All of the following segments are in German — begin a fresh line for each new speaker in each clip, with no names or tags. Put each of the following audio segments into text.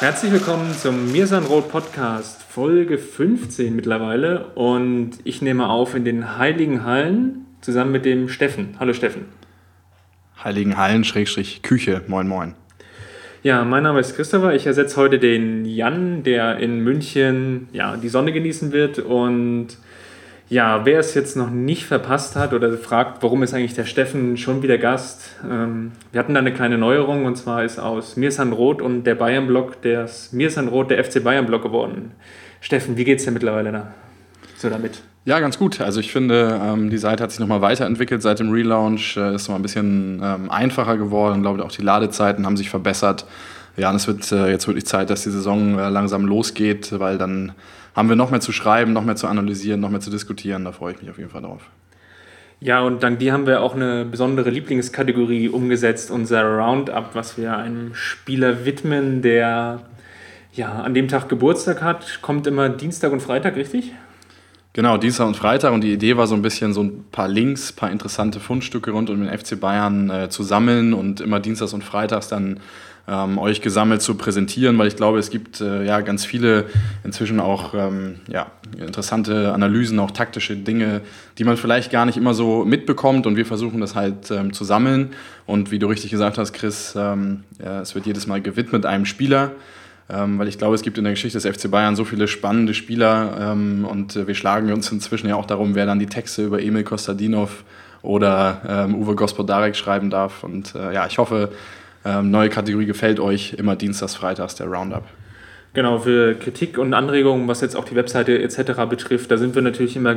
Herzlich willkommen zum Mirsan Roth Podcast, Folge 15 mittlerweile. Und ich nehme auf in den Heiligen Hallen zusammen mit dem Steffen. Hallo Steffen.
Heiligen Hallen, Schrägstrich Küche. Moin, moin.
Ja, mein Name ist Christopher. Ich ersetze heute den Jan, der in München ja, die Sonne genießen wird und ja, wer es jetzt noch nicht verpasst hat oder fragt, warum ist eigentlich der Steffen schon wieder Gast? Ähm, wir hatten da eine kleine Neuerung und zwar ist aus Mirsan Roth und der Bayern-Block das Mirsan Roth der FC Bayern-Block geworden. Steffen, wie geht's dir mittlerweile da? So damit?
Ja, ganz gut. Also ich finde, ähm, die Seite hat sich nochmal weiterentwickelt seit dem Relaunch, äh, ist nochmal ein bisschen ähm, einfacher geworden. Ich glaube, auch die Ladezeiten haben sich verbessert. Ja, und es wird äh, jetzt wirklich Zeit, dass die Saison äh, langsam losgeht, weil dann haben wir noch mehr zu schreiben, noch mehr zu analysieren, noch mehr zu diskutieren. Da freue ich mich auf jeden Fall drauf.
Ja, und dank dir haben wir auch eine besondere Lieblingskategorie umgesetzt, unser Roundup, was wir einem Spieler widmen, der ja, an dem Tag Geburtstag hat. Kommt immer Dienstag und Freitag, richtig?
Genau, Dienstag und Freitag. Und die Idee war so ein bisschen so ein paar Links, ein paar interessante Fundstücke rund um den FC Bayern äh, zu sammeln und immer Dienstags und Freitags dann ähm, euch gesammelt zu präsentieren, weil ich glaube, es gibt äh, ja ganz viele inzwischen auch ähm, ja, interessante Analysen, auch taktische Dinge, die man vielleicht gar nicht immer so mitbekommt und wir versuchen das halt ähm, zu sammeln. Und wie du richtig gesagt hast, Chris, ähm, ja, es wird jedes Mal gewidmet einem Spieler ähm, weil ich glaube, es gibt in der Geschichte des FC Bayern so viele spannende Spieler ähm, und äh, wir schlagen uns inzwischen ja auch darum, wer dann die Texte über Emil Kostadinov oder Uwe Gospodarek schreiben darf. Und äh, ja, ich hoffe, ähm, neue Kategorie gefällt euch immer Dienstags, Freitags der Roundup.
Genau, für Kritik und Anregungen, was jetzt auch die Webseite etc. betrifft, da sind wir natürlich immer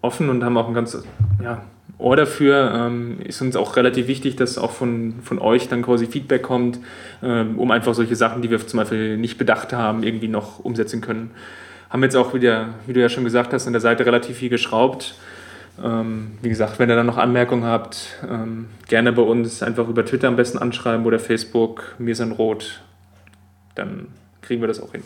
offen und haben auch ein ganz ja, Ohr dafür. Ähm, ist uns auch relativ wichtig, dass auch von, von euch dann quasi Feedback kommt, ähm, um einfach solche Sachen, die wir zum Beispiel nicht bedacht haben, irgendwie noch umsetzen können. Haben jetzt auch wieder, wie du ja schon gesagt hast, an der Seite relativ viel geschraubt. Ähm, wie gesagt, wenn ihr dann noch Anmerkungen habt, ähm, gerne bei uns einfach über Twitter am besten anschreiben oder Facebook, mir sind rot. Dann kriegen wir das auch hin.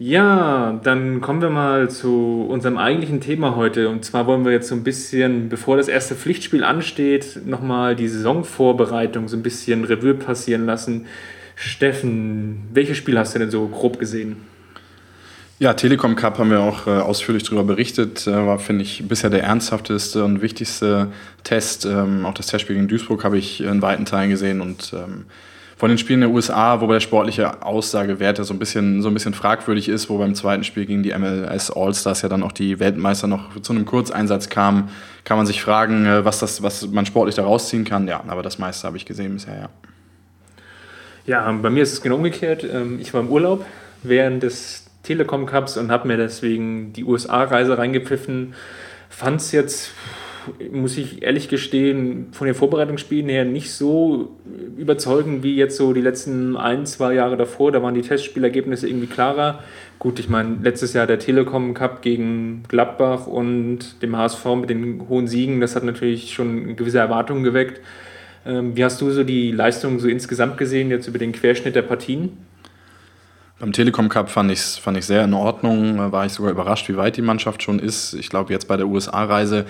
Ja, dann kommen wir mal zu unserem eigentlichen Thema heute. Und zwar wollen wir jetzt so ein bisschen, bevor das erste Pflichtspiel ansteht, nochmal die Saisonvorbereitung so ein bisschen Revue passieren lassen. Steffen, welches Spiel hast du denn so grob gesehen?
Ja, Telekom Cup haben wir auch äh, ausführlich darüber berichtet. Äh, war, finde ich, bisher der ernsthafteste und wichtigste Test. Ähm, auch das Testspiel gegen Duisburg habe ich in weiten Teilen gesehen und ähm, von den Spielen der USA, wobei der sportliche Aussagewert ja so ein bisschen, so ein bisschen fragwürdig ist, wo beim zweiten Spiel gegen die MLS All-Stars ja dann auch die Weltmeister noch zu einem Kurzeinsatz kamen, kann man sich fragen, äh, was, das, was man sportlich da rausziehen kann. Ja, aber das meiste habe ich gesehen bisher, ja.
Ja, bei mir ist es genau umgekehrt. Ähm, ich war im Urlaub während des Telekom Cups und habe mir deswegen die USA-Reise reingepfiffen. Fand es jetzt, muss ich ehrlich gestehen, von den Vorbereitungsspielen her nicht so überzeugend wie jetzt so die letzten ein, zwei Jahre davor. Da waren die Testspielergebnisse irgendwie klarer. Gut, ich meine, letztes Jahr der Telekom Cup gegen Gladbach und dem HSV mit den hohen Siegen, das hat natürlich schon gewisse Erwartungen geweckt. Ähm, wie hast du so die Leistung so insgesamt gesehen, jetzt über den Querschnitt der Partien?
Beim Telekom Cup fand ich es fand ich sehr in Ordnung, war ich sogar überrascht, wie weit die Mannschaft schon ist. Ich glaube, jetzt bei der USA-Reise,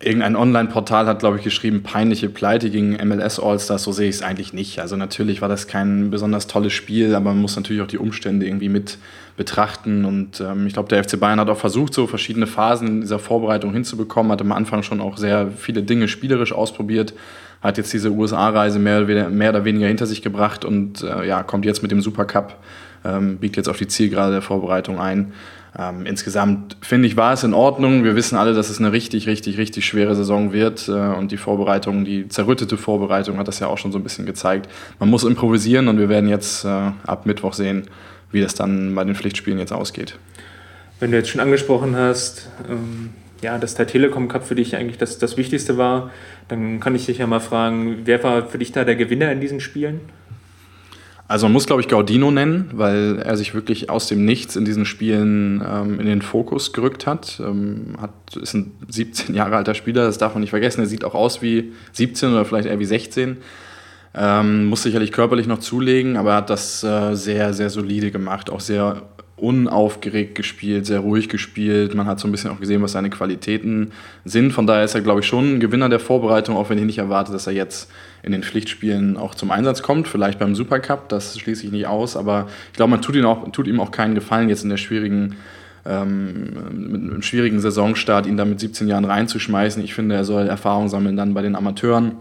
irgendein Online-Portal hat, glaube ich, geschrieben, peinliche Pleite gegen MLS All-Stars, so sehe ich es eigentlich nicht. Also natürlich war das kein besonders tolles Spiel, aber man muss natürlich auch die Umstände irgendwie mit betrachten. Und ähm, ich glaube, der FC Bayern hat auch versucht, so verschiedene Phasen in dieser Vorbereitung hinzubekommen, hat am Anfang schon auch sehr viele Dinge spielerisch ausprobiert, hat jetzt diese USA-Reise mehr, mehr, oder weniger hinter sich gebracht und äh, ja, kommt jetzt mit dem Supercup ähm, biegt jetzt auf die Zielgerade der Vorbereitung ein. Ähm, insgesamt finde ich, war es in Ordnung. Wir wissen alle, dass es eine richtig, richtig, richtig schwere Saison wird. Äh, und die Vorbereitung, die zerrüttete Vorbereitung hat das ja auch schon so ein bisschen gezeigt. Man muss improvisieren und wir werden jetzt äh, ab Mittwoch sehen, wie das dann bei den Pflichtspielen jetzt ausgeht.
Wenn du jetzt schon angesprochen hast, ähm, ja, dass der Telekom Cup für dich eigentlich das, das Wichtigste war, dann kann ich dich ja mal fragen, wer war für dich da der Gewinner in diesen Spielen?
Also man muss, glaube ich, Gaudino nennen, weil er sich wirklich aus dem Nichts in diesen Spielen ähm, in den Fokus gerückt hat. Ähm, hat. Ist ein 17 Jahre alter Spieler, das darf man nicht vergessen. Er sieht auch aus wie 17 oder vielleicht eher wie 16. Ähm, muss sicherlich körperlich noch zulegen, aber er hat das äh, sehr, sehr solide gemacht. Auch sehr unaufgeregt gespielt, sehr ruhig gespielt. Man hat so ein bisschen auch gesehen, was seine Qualitäten sind. Von daher ist er, glaube ich, schon ein Gewinner der Vorbereitung, auch wenn ich nicht erwarte, dass er jetzt in den Pflichtspielen auch zum Einsatz kommt. Vielleicht beim Supercup, das schließe ich nicht aus. Aber ich glaube, man tut, ihn auch, tut ihm auch keinen Gefallen, jetzt in der schwierigen ähm, mit einem schwierigen Saisonstart ihn da mit 17 Jahren reinzuschmeißen. Ich finde, er soll Erfahrung sammeln dann bei den Amateuren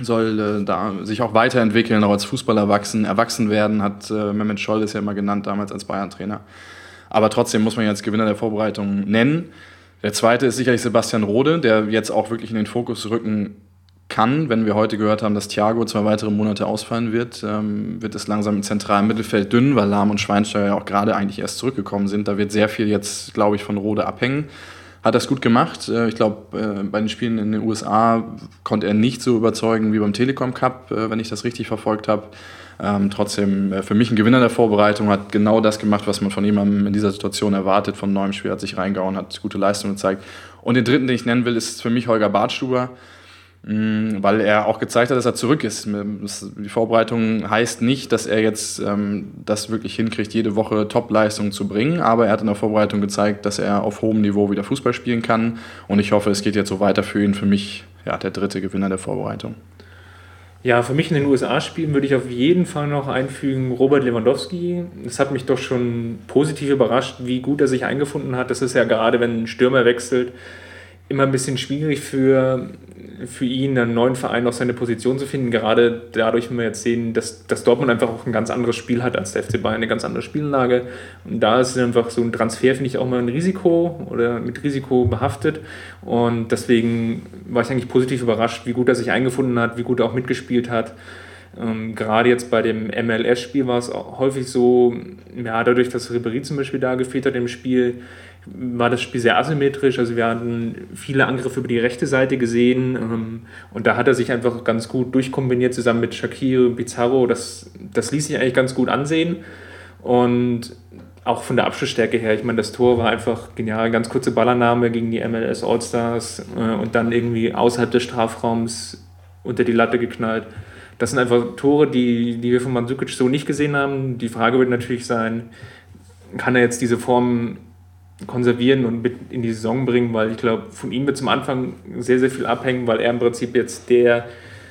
soll äh, da sich auch weiterentwickeln, auch als Fußballer wachsen, erwachsen werden, hat äh, Mehmet Scholl ist ja immer genannt damals als Bayern-Trainer. Aber trotzdem muss man jetzt Gewinner der Vorbereitung nennen. Der zweite ist sicherlich Sebastian Rode, der jetzt auch wirklich in den Fokus rücken kann. Wenn wir heute gehört haben, dass Thiago zwei weitere Monate ausfallen wird, ähm, wird es langsam im zentralen Mittelfeld dünn, weil Lahm und Schweinsteiger ja auch gerade eigentlich erst zurückgekommen sind. Da wird sehr viel jetzt, glaube ich, von Rode abhängen hat das gut gemacht. Äh, ich glaube, äh, bei den Spielen in den USA konnte er nicht so überzeugen wie beim Telekom Cup, äh, wenn ich das richtig verfolgt habe. Ähm, trotzdem für mich ein Gewinner der Vorbereitung, hat genau das gemacht, was man von jemandem in dieser Situation erwartet, von neuem Spiel, hat sich reingehauen, hat gute Leistung gezeigt. Und den dritten, den ich nennen will, ist für mich Holger Bartstuber. Mm, weil er auch gezeigt hat, dass er zurück ist. Die Vorbereitung heißt nicht, dass er jetzt ähm, das wirklich hinkriegt, jede Woche Top-Leistungen zu bringen, aber er hat in der Vorbereitung gezeigt, dass er auf hohem Niveau wieder Fußball spielen kann und ich hoffe, es geht jetzt so weiter für ihn. Für mich ja, der dritte Gewinner der Vorbereitung.
Ja, für mich in den USA spielen würde ich auf jeden Fall noch einfügen Robert Lewandowski. Es hat mich doch schon positiv überrascht, wie gut er sich eingefunden hat. Das ist ja gerade, wenn ein Stürmer wechselt, immer ein bisschen schwierig für, für ihn, einen neuen Verein noch seine Position zu finden. Gerade dadurch, wenn wir jetzt sehen, dass, dass Dortmund einfach auch ein ganz anderes Spiel hat als der FC Bayern, eine ganz andere Spielanlage. Und da ist einfach so ein Transfer, finde ich, auch mal ein Risiko oder mit Risiko behaftet. Und deswegen war ich eigentlich positiv überrascht, wie gut er sich eingefunden hat, wie gut er auch mitgespielt hat. Ähm, gerade jetzt bei dem MLS-Spiel war es häufig so, ja, dadurch, dass Ribéry zum Beispiel da gefehlt hat im Spiel, war das Spiel sehr asymmetrisch. Also wir hatten viele Angriffe über die rechte Seite gesehen ähm, und da hat er sich einfach ganz gut durchkombiniert zusammen mit Shakir und Pizarro. Das, das ließ sich eigentlich ganz gut ansehen und auch von der Abschlussstärke her. Ich meine, das Tor war einfach genial. Ganz kurze Ballannahme gegen die MLS Allstars äh, und dann irgendwie außerhalb des Strafraums unter die Latte geknallt. Das sind einfach Tore, die, die wir von Mandzukic so nicht gesehen haben. Die Frage wird natürlich sein, kann er jetzt diese Form konservieren und mit in die Saison bringen, weil ich glaube, von ihm wird zum Anfang sehr, sehr viel abhängen, weil er im Prinzip jetzt der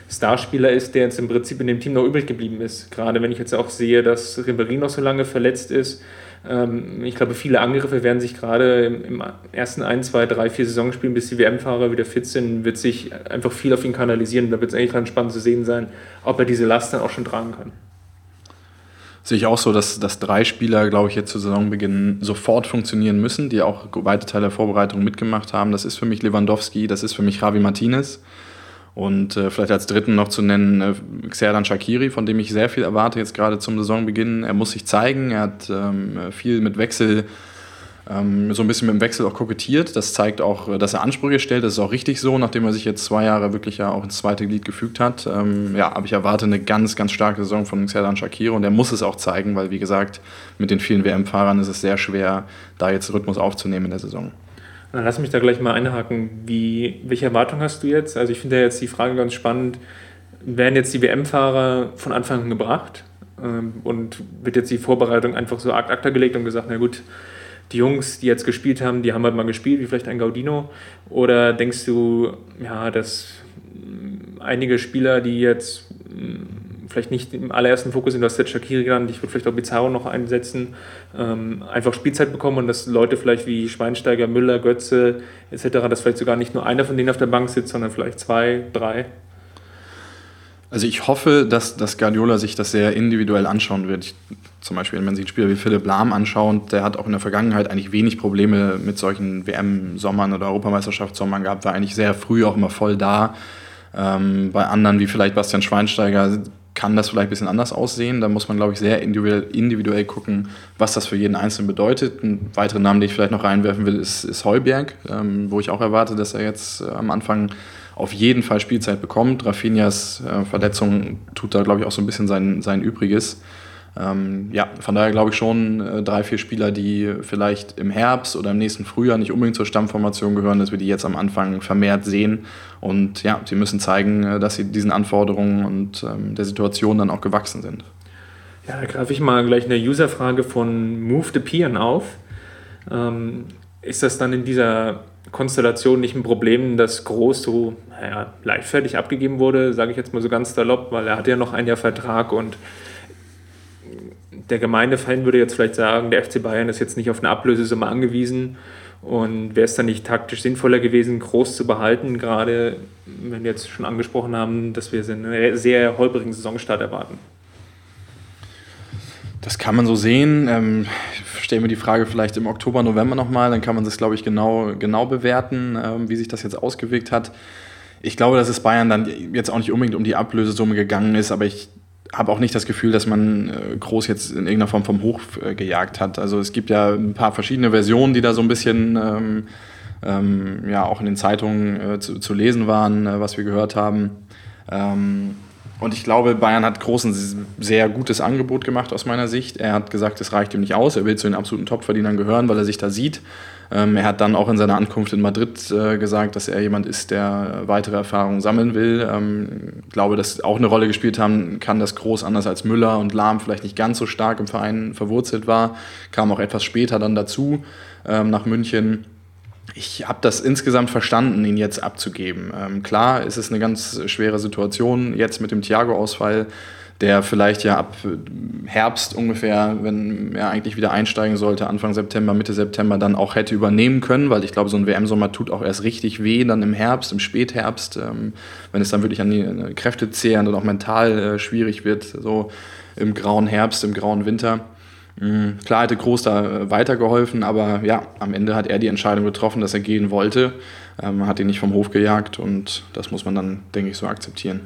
Starspieler ist, der jetzt im Prinzip in dem Team noch übrig geblieben ist. Gerade wenn ich jetzt auch sehe, dass Ribéry noch so lange verletzt ist. Ähm, ich glaube, viele Angriffe werden sich gerade im ersten ein, zwei, drei, vier Saisonspielen, bis die WM-Fahrer wieder fit sind, wird sich einfach viel auf ihn kanalisieren. Da wird es eigentlich ganz spannend zu sehen sein, ob er diese Last dann auch schon tragen kann
sehe ich auch so, dass, dass drei Spieler, glaube ich, jetzt zu Saisonbeginn sofort funktionieren müssen, die auch weite Teile der Vorbereitung mitgemacht haben. Das ist für mich Lewandowski, das ist für mich Javi Martinez. Und äh, vielleicht als dritten noch zu nennen äh, Xerdan Shakiri, von dem ich sehr viel erwarte jetzt gerade zum Saisonbeginn. Er muss sich zeigen, er hat ähm, viel mit Wechsel so ein bisschen mit dem Wechsel auch kokettiert. Das zeigt auch, äh, dass er Ansprüche stellt. Das ist auch richtig so, nachdem er sich jetzt zwei Jahre wirklich ja auch ins zweite Glied gefügt hat. Ähm, ja, aber ich erwarte eine ganz, ganz starke Saison von Xerdan Shakir und er muss es auch zeigen, weil wie gesagt, mit den vielen WM-Fahrern ist es sehr schwer, da jetzt Rhythmus aufzunehmen in der Saison.
Dann lass mich da gleich mal einhaken. Wie, welche Erwartung hast du jetzt? Also ich finde ja jetzt die Frage ganz spannend. Werden jetzt die WM-Fahrer von Anfang an gebracht? Ähm, und wird jetzt die Vorbereitung einfach so akta gelegt und gesagt, na gut, die Jungs, die jetzt gespielt haben, die haben halt mal gespielt, wie vielleicht ein Gaudino? Oder denkst du, ja, dass mm, einige Spieler, die jetzt mm, vielleicht nicht im allerersten Fokus sind, du hast jetzt Shakiri genannt, ich würde vielleicht auch Bizarro noch einsetzen, ähm, einfach Spielzeit bekommen und dass Leute vielleicht wie Schweinsteiger, Müller, Götze etc., dass vielleicht sogar nicht nur einer von denen auf der Bank sitzt, sondern vielleicht zwei, drei?
Also ich hoffe, dass, dass Guardiola sich das sehr individuell anschauen wird. Ich, zum Beispiel, wenn man sich einen Spieler wie Philipp Lahm anschaut, der hat auch in der Vergangenheit eigentlich wenig Probleme mit solchen WM-Sommern oder Europameisterschaftssommern gehabt, war eigentlich sehr früh auch immer voll da. Ähm, bei anderen wie vielleicht Bastian Schweinsteiger kann das vielleicht ein bisschen anders aussehen. Da muss man, glaube ich, sehr individuell, individuell gucken, was das für jeden Einzelnen bedeutet. Ein weiterer Name, den ich vielleicht noch reinwerfen will, ist, ist Heuberg, ähm, wo ich auch erwarte, dass er jetzt äh, am Anfang auf jeden Fall Spielzeit bekommt. Rafinhas äh, Verletzung tut da, glaube ich, auch so ein bisschen sein, sein Übriges. Ähm, ja, von daher glaube ich schon äh, drei, vier Spieler, die vielleicht im Herbst oder im nächsten Frühjahr nicht unbedingt zur Stammformation gehören, dass wir die jetzt am Anfang vermehrt sehen. Und ja, sie müssen zeigen, äh, dass sie diesen Anforderungen und ähm, der Situation dann auch gewachsen sind.
Ja, da greife ich mal gleich eine Userfrage von Move the Pian auf. Ähm, ist das dann in dieser Konstellation nicht ein Problem, dass Groß so naja, leichtfertig abgegeben wurde, sage ich jetzt mal so ganz salopp, weil er hat ja noch ein Jahr Vertrag und der Gemeindefan würde jetzt vielleicht sagen, der FC Bayern ist jetzt nicht auf eine Ablösesumme angewiesen und wäre es dann nicht taktisch sinnvoller gewesen, groß zu behalten, gerade wenn wir jetzt schon angesprochen haben, dass wir einen sehr holprigen Saisonstart erwarten?
Das kann man so sehen. Ähm, ich stelle mir die Frage vielleicht im Oktober, November nochmal, dann kann man das, glaube ich, genau, genau bewerten, ähm, wie sich das jetzt ausgewirkt hat. Ich glaube, dass es Bayern dann jetzt auch nicht unbedingt um die Ablösesumme gegangen ist, aber ich habe auch nicht das Gefühl, dass man äh, groß jetzt in irgendeiner Form vom Hoch äh, gejagt hat. Also es gibt ja ein paar verschiedene Versionen, die da so ein bisschen ähm, ähm, ja auch in den Zeitungen äh, zu, zu, lesen waren, äh, was wir gehört haben. Ähm, und ich glaube, Bayern hat groß ein sehr gutes Angebot gemacht aus meiner Sicht. Er hat gesagt, es reicht ihm nicht aus. Er will zu den absoluten Topverdienern gehören, weil er sich da sieht. Ähm, er hat dann auch in seiner Ankunft in Madrid äh, gesagt, dass er jemand ist, der weitere Erfahrungen sammeln will. Ähm, ich glaube, dass auch eine Rolle gespielt haben kann, dass Groß anders als Müller und Lahm vielleicht nicht ganz so stark im Verein verwurzelt war. Kam auch etwas später dann dazu ähm, nach München. Ich habe das insgesamt verstanden, ihn jetzt abzugeben. Ähm, klar ist es eine ganz schwere Situation jetzt mit dem Thiago-Ausfall der vielleicht ja ab Herbst ungefähr, wenn er eigentlich wieder einsteigen sollte, Anfang September, Mitte September, dann auch hätte übernehmen können, weil ich glaube, so ein WM-Sommer tut auch erst richtig weh, dann im Herbst, im Spätherbst, ähm, wenn es dann wirklich an die Kräfte zehren und auch mental äh, schwierig wird, so im grauen Herbst, im grauen Winter. Mhm. Klar hätte Groß da äh, weitergeholfen, aber ja, am Ende hat er die Entscheidung getroffen, dass er gehen wollte, ähm, hat ihn nicht vom Hof gejagt und das muss man dann, denke ich, so akzeptieren.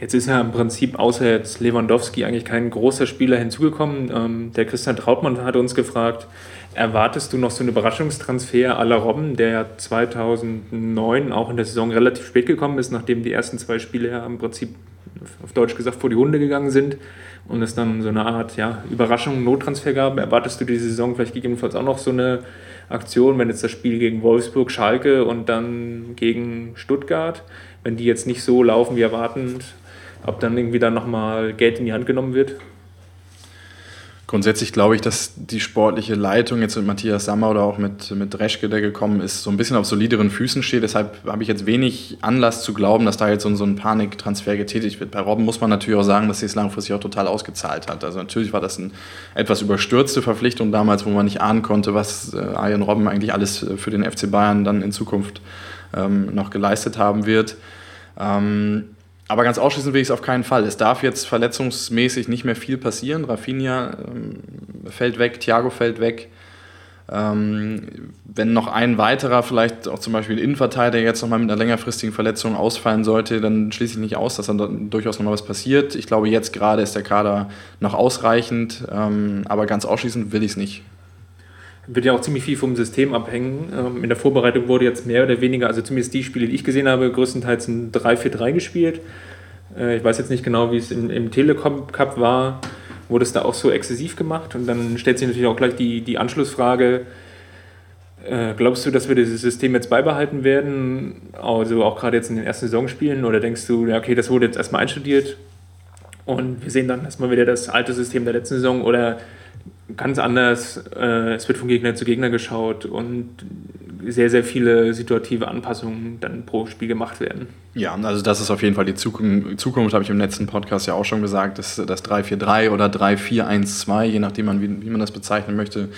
Jetzt ist ja im Prinzip außer jetzt Lewandowski eigentlich kein großer Spieler hinzugekommen. Ähm, der Christian Trautmann hat uns gefragt, erwartest du noch so einen Überraschungstransfer à la Robben, der 2009 auch in der Saison relativ spät gekommen ist, nachdem die ersten zwei Spiele ja im Prinzip auf Deutsch gesagt vor die Hunde gegangen sind und es dann so eine Art ja, Überraschung, Nottransfer gab. Erwartest du diese Saison vielleicht gegebenenfalls auch noch so eine Aktion, wenn jetzt das Spiel gegen Wolfsburg, Schalke und dann gegen Stuttgart, wenn die jetzt nicht so laufen wie erwartend, ob dann irgendwie dann nochmal Geld in die Hand genommen wird?
Grundsätzlich glaube ich, dass die sportliche Leitung jetzt mit Matthias Sammer oder auch mit, mit Reschke, der gekommen ist, so ein bisschen auf solideren Füßen steht. Deshalb habe ich jetzt wenig Anlass zu glauben, dass da jetzt so, so ein Paniktransfer getätigt wird. Bei Robben muss man natürlich auch sagen, dass sie es langfristig auch total ausgezahlt hat. Also natürlich war das eine etwas überstürzte Verpflichtung damals, wo man nicht ahnen konnte, was äh, Arjen Robben eigentlich alles für den FC Bayern dann in Zukunft ähm, noch geleistet haben wird. Ähm, aber ganz ausschließen will ich es auf keinen Fall. Es darf jetzt verletzungsmäßig nicht mehr viel passieren. Rafinha ähm, fällt weg, Thiago fällt weg. Ähm, wenn noch ein weiterer, vielleicht auch zum Beispiel Innenverteidiger, jetzt nochmal mit einer längerfristigen Verletzung ausfallen sollte, dann schließe ich nicht aus, dass dann durchaus nochmal was passiert. Ich glaube, jetzt gerade ist der Kader noch ausreichend, ähm, aber ganz ausschließen will ich es nicht
wird ja auch ziemlich viel vom System abhängen. Ähm, in der Vorbereitung wurde jetzt mehr oder weniger, also zumindest die Spiele, die ich gesehen habe, größtenteils ein 3-4-3 gespielt. Äh, ich weiß jetzt nicht genau, wie es im, im Telekom Cup war. Wurde es da auch so exzessiv gemacht? Und dann stellt sich natürlich auch gleich die, die Anschlussfrage, äh, glaubst du, dass wir dieses System jetzt beibehalten werden? Also auch gerade jetzt in den ersten Saisonspielen? Oder denkst du, ja, okay, das wurde jetzt erstmal einstudiert und wir sehen dann erstmal wieder das alte System der letzten Saison? Oder ganz anders. Äh, es wird von Gegner zu Gegner geschaut und sehr, sehr viele situative Anpassungen dann pro Spiel gemacht werden.
Ja, also das ist auf jeden Fall die Zukunft, Zukunft habe ich im letzten Podcast ja auch schon gesagt, dass das 3-4-3 oder 3-4-1-2, je nachdem man, wie, wie man das bezeichnen möchte,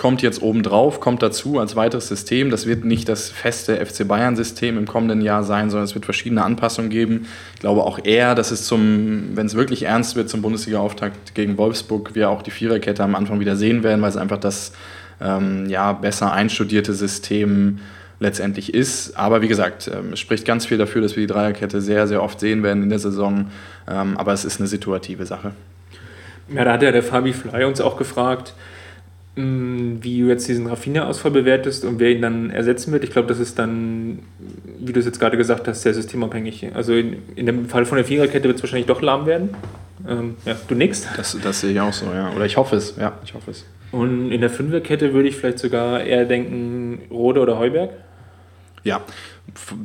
kommt jetzt obendrauf, kommt dazu als weiteres System. Das wird nicht das feste FC Bayern-System im kommenden Jahr sein, sondern es wird verschiedene Anpassungen geben. Ich glaube auch eher, dass es zum, wenn es wirklich ernst wird, zum Bundesliga-Auftakt gegen Wolfsburg, wir auch die Viererkette am Anfang wieder sehen werden, weil es einfach das ähm, ja, besser einstudierte System letztendlich ist. Aber wie gesagt, ähm, es spricht ganz viel dafür, dass wir die Dreierkette sehr, sehr oft sehen werden in der Saison. Ähm, aber es ist eine situative Sache.
Ja, da hat ja der Fabi Fly uns auch gefragt, wie du jetzt diesen Raffiner-Ausfall bewertest und wer ihn dann ersetzen wird. Ich glaube, das ist dann, wie du es jetzt gerade gesagt hast, sehr systemabhängig. Also in, in dem Fall von der Viererkette wird es wahrscheinlich doch lahm werden. Ähm, ja, du nix.
Das, das sehe ich auch so, ja. Oder ich hoffe es, ja, ich hoffe es.
Und in der Fünferkette würde ich vielleicht sogar eher denken, Rode oder Heuberg.
Ja,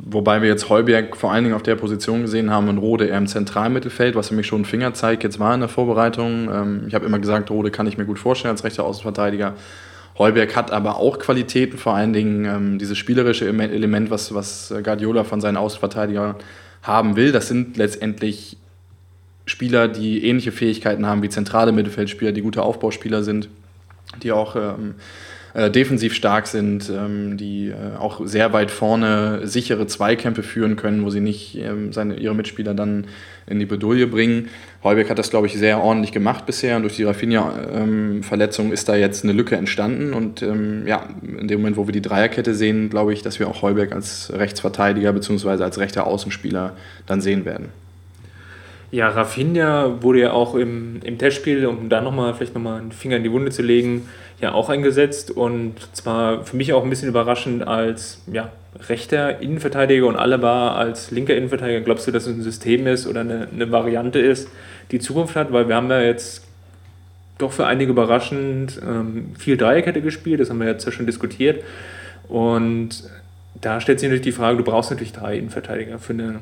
wobei wir jetzt Heuberg vor allen Dingen auf der Position gesehen haben und Rode eher im Zentralmittelfeld, was für mich schon ein Fingerzeig jetzt war in der Vorbereitung. Ähm, ich habe immer gesagt, Rode kann ich mir gut vorstellen als rechter Außenverteidiger. Heuberg hat aber auch Qualitäten, vor allen Dingen ähm, dieses spielerische Element, was, was Guardiola von seinen Außenverteidigern haben will. Das sind letztendlich Spieler, die ähnliche Fähigkeiten haben wie zentrale Mittelfeldspieler, die gute Aufbauspieler sind, die auch ähm, äh, defensiv stark sind, ähm, die äh, auch sehr weit vorne sichere Zweikämpfe führen können, wo sie nicht ähm, seine, ihre Mitspieler dann in die Bedouille bringen. Heuberg hat das, glaube ich, sehr ordentlich gemacht bisher und durch die Rafinha-Verletzung ist da jetzt eine Lücke entstanden und ähm, ja, in dem Moment, wo wir die Dreierkette sehen, glaube ich, dass wir auch Heuberg als Rechtsverteidiger bzw. als rechter Außenspieler dann sehen werden.
Ja, Rafinha wurde ja auch im, im Testspiel, um da nochmal vielleicht nochmal einen Finger in die Wunde zu legen, ja auch eingesetzt und zwar für mich auch ein bisschen überraschend als ja, rechter Innenverteidiger und Alaba als linker Innenverteidiger. Glaubst du, dass es ein System ist oder eine, eine Variante ist, die Zukunft hat? Weil wir haben ja jetzt doch für einige überraschend ähm, viel Dreierkette gespielt, das haben wir jetzt ja schon diskutiert und da stellt sich natürlich die Frage, du brauchst natürlich drei Innenverteidiger für eine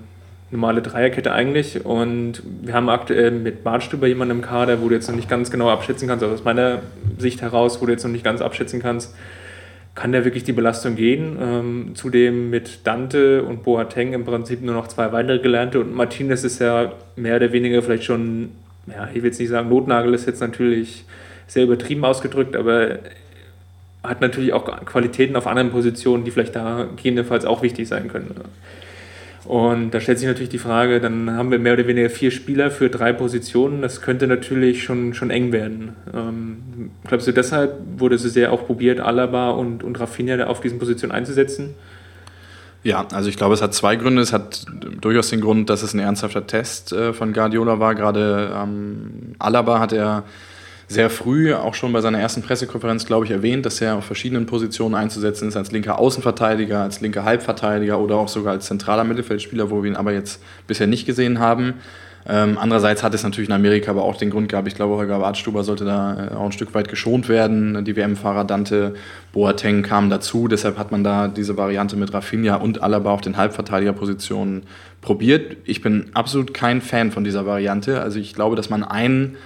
normale Dreierkette eigentlich. Und wir haben aktuell mit Bartstüber jemanden im Kader, wo du jetzt noch nicht ganz genau abschätzen kannst, also aus meiner Sicht heraus, wo du jetzt noch nicht ganz abschätzen kannst, kann der wirklich die Belastung gehen. Ähm, zudem mit Dante und Boateng im Prinzip nur noch zwei weitere Gelernte und Martinez ist ja mehr oder weniger vielleicht schon, ja, ich will jetzt nicht sagen, Notnagel ist jetzt natürlich sehr übertrieben ausgedrückt, aber hat natürlich auch Qualitäten auf anderen Positionen, die vielleicht da gegebenenfalls auch wichtig sein können. Und da stellt sich natürlich die Frage, dann haben wir mehr oder weniger vier Spieler für drei Positionen. Das könnte natürlich schon, schon eng werden. Ähm, glaubst du, deshalb wurde es sehr auch probiert, Alaba und, und Rafinha auf diesen Positionen einzusetzen?
Ja, also ich glaube, es hat zwei Gründe. Es hat durchaus den Grund, dass es ein ernsthafter Test äh, von Guardiola war. Gerade ähm, Alaba hat er sehr früh, auch schon bei seiner ersten Pressekonferenz, glaube ich, erwähnt, dass er auf verschiedenen Positionen einzusetzen ist, als linker Außenverteidiger, als linker Halbverteidiger oder auch sogar als zentraler Mittelfeldspieler, wo wir ihn aber jetzt bisher nicht gesehen haben. Ähm, andererseits hat es natürlich in Amerika aber auch den Grund gehabt, ich glaube, Holger Wartstuber sollte da äh, auch ein Stück weit geschont werden. Die WM-Fahrer Dante Boateng kamen dazu, deshalb hat man da diese Variante mit Rafinha und Alaba auf den Halbverteidigerpositionen probiert. Ich bin absolut kein Fan von dieser Variante. Also ich glaube, dass man einen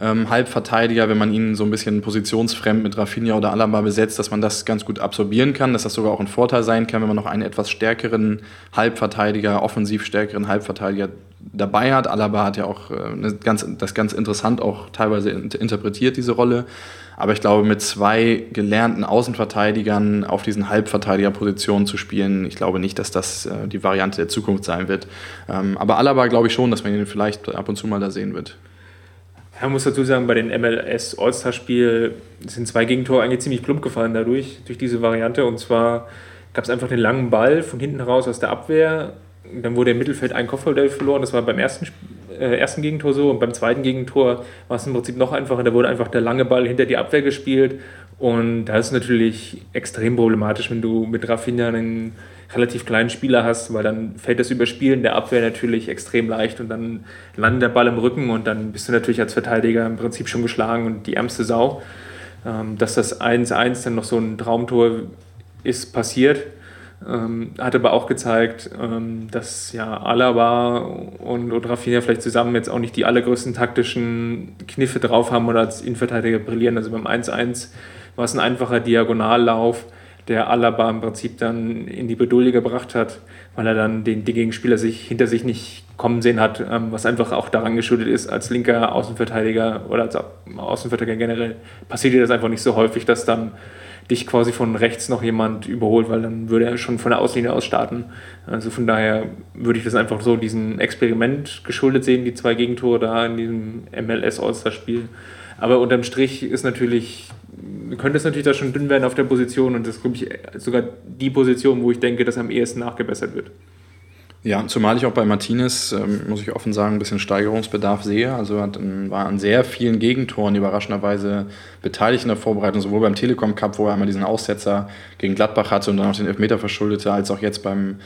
ähm, Halbverteidiger, wenn man ihn so ein bisschen positionsfremd mit Rafinha oder Alaba besetzt, dass man das ganz gut absorbieren kann, dass das sogar auch ein Vorteil sein kann, wenn man noch einen etwas stärkeren Halbverteidiger, offensiv stärkeren Halbverteidiger dabei hat. Alaba hat ja auch äh, ganz, das ganz interessant auch teilweise interpretiert, diese Rolle. Aber ich glaube, mit zwei gelernten Außenverteidigern auf diesen Halbverteidigerpositionen zu spielen, ich glaube nicht, dass das äh, die Variante der Zukunft sein wird. Ähm, aber Alaba glaube ich schon, dass man ihn vielleicht ab und zu mal da sehen wird.
Man muss dazu sagen, bei den MLS All-Star-Spiel sind zwei Gegentore eigentlich ziemlich plump gefallen dadurch, durch diese Variante. Und zwar gab es einfach den langen Ball von hinten heraus aus der Abwehr. Dann wurde im Mittelfeld ein Kopfball verloren. Das war beim ersten, äh, ersten Gegentor so. Und beim zweiten Gegentor war es im Prinzip noch einfacher. Da wurde einfach der lange Ball hinter die Abwehr gespielt. Und da ist natürlich extrem problematisch, wenn du mit Rafinha einen relativ kleinen Spieler hast, weil dann fällt das Überspielen der Abwehr natürlich extrem leicht und dann landet der Ball im Rücken und dann bist du natürlich als Verteidiger im Prinzip schon geschlagen und die ärmste Sau. Ähm, dass das 1-1 dann noch so ein Traumtor ist passiert, ähm, hat aber auch gezeigt, ähm, dass ja Alaba und, und Rafinha vielleicht zusammen jetzt auch nicht die allergrößten taktischen Kniffe drauf haben oder als Innenverteidiger brillieren. Also beim 1-1 war es ein einfacher Diagonallauf der Alaba im Prinzip dann in die Bedulde gebracht hat, weil er dann den, den Gegenspieler sich hinter sich nicht kommen sehen hat, ähm, was einfach auch daran geschuldet ist, als linker Außenverteidiger oder als Außenverteidiger generell passiert dir das einfach nicht so häufig, dass dann dich quasi von rechts noch jemand überholt, weil dann würde er schon von der Auslinie aus starten. Also von daher würde ich das einfach so diesem Experiment geschuldet sehen, die zwei Gegentore da in diesem MLS All-Star-Spiel. Aber unterm Strich ist natürlich könnte es natürlich da schon dünn werden auf der Position und das ist, glaube ich, sogar die Position, wo ich denke, dass am ehesten nachgebessert wird.
Ja, zumal ich auch bei Martinez, ähm, muss ich offen sagen, ein bisschen Steigerungsbedarf sehe. Also hat, war an sehr vielen Gegentoren überraschenderweise beteiligt in der Vorbereitung, sowohl beim Telekom Cup, wo er einmal diesen Aussetzer gegen Gladbach hatte und dann auch den Elfmeter verschuldete, als auch jetzt beim,